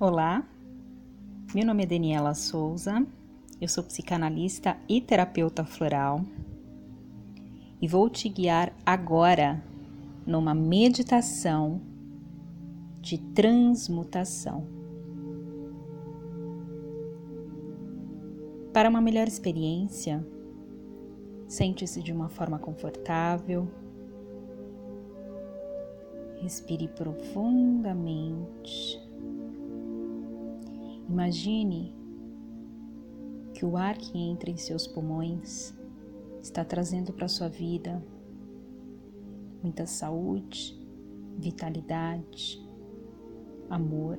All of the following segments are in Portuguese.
Olá, meu nome é Daniela Souza, eu sou psicanalista e terapeuta floral e vou te guiar agora numa meditação de transmutação. Para uma melhor experiência, sente-se de uma forma confortável, respire profundamente. Imagine que o ar que entra em seus pulmões está trazendo para sua vida muita saúde, vitalidade, amor.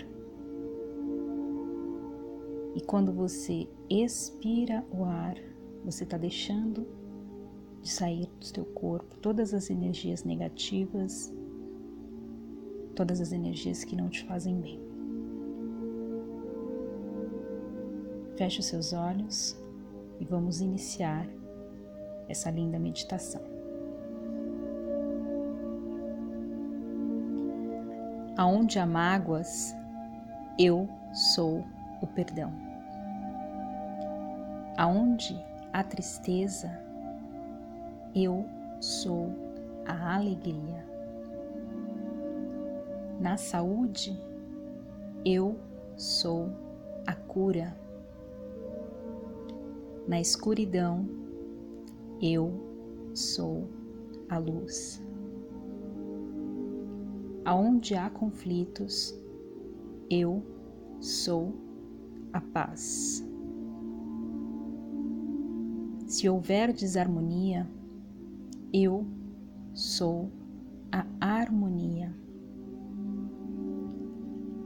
E quando você expira o ar, você está deixando de sair do seu corpo todas as energias negativas, todas as energias que não te fazem bem. Feche os seus olhos e vamos iniciar essa linda meditação. Aonde há mágoas, eu sou o perdão. Aonde há tristeza, eu sou a alegria. Na saúde, eu sou a cura na escuridão, eu sou a luz. Aonde há conflitos, eu sou a paz. Se houver desarmonia, eu sou a harmonia.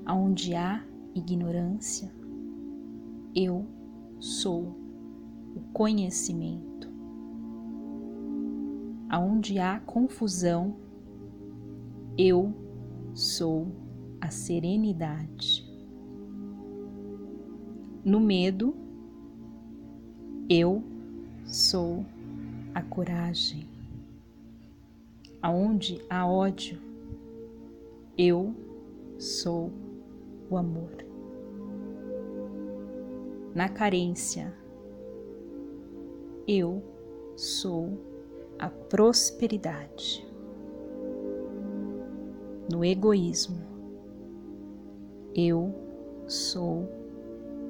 Aonde há ignorância, eu sou o conhecimento. Aonde há confusão, eu sou a serenidade. No medo, eu sou a coragem. Aonde há ódio, eu sou o amor. Na carência, eu sou a prosperidade. No egoísmo, eu sou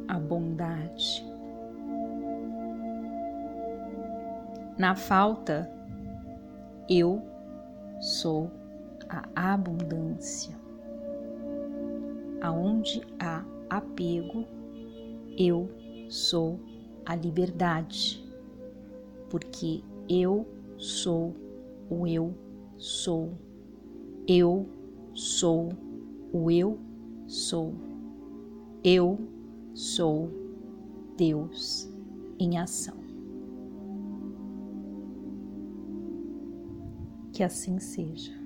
a bondade. Na falta, eu sou a abundância. Aonde há apego, eu sou a liberdade porque eu sou o eu sou. Eu sou o eu sou. Eu sou Deus em ação. Que assim seja.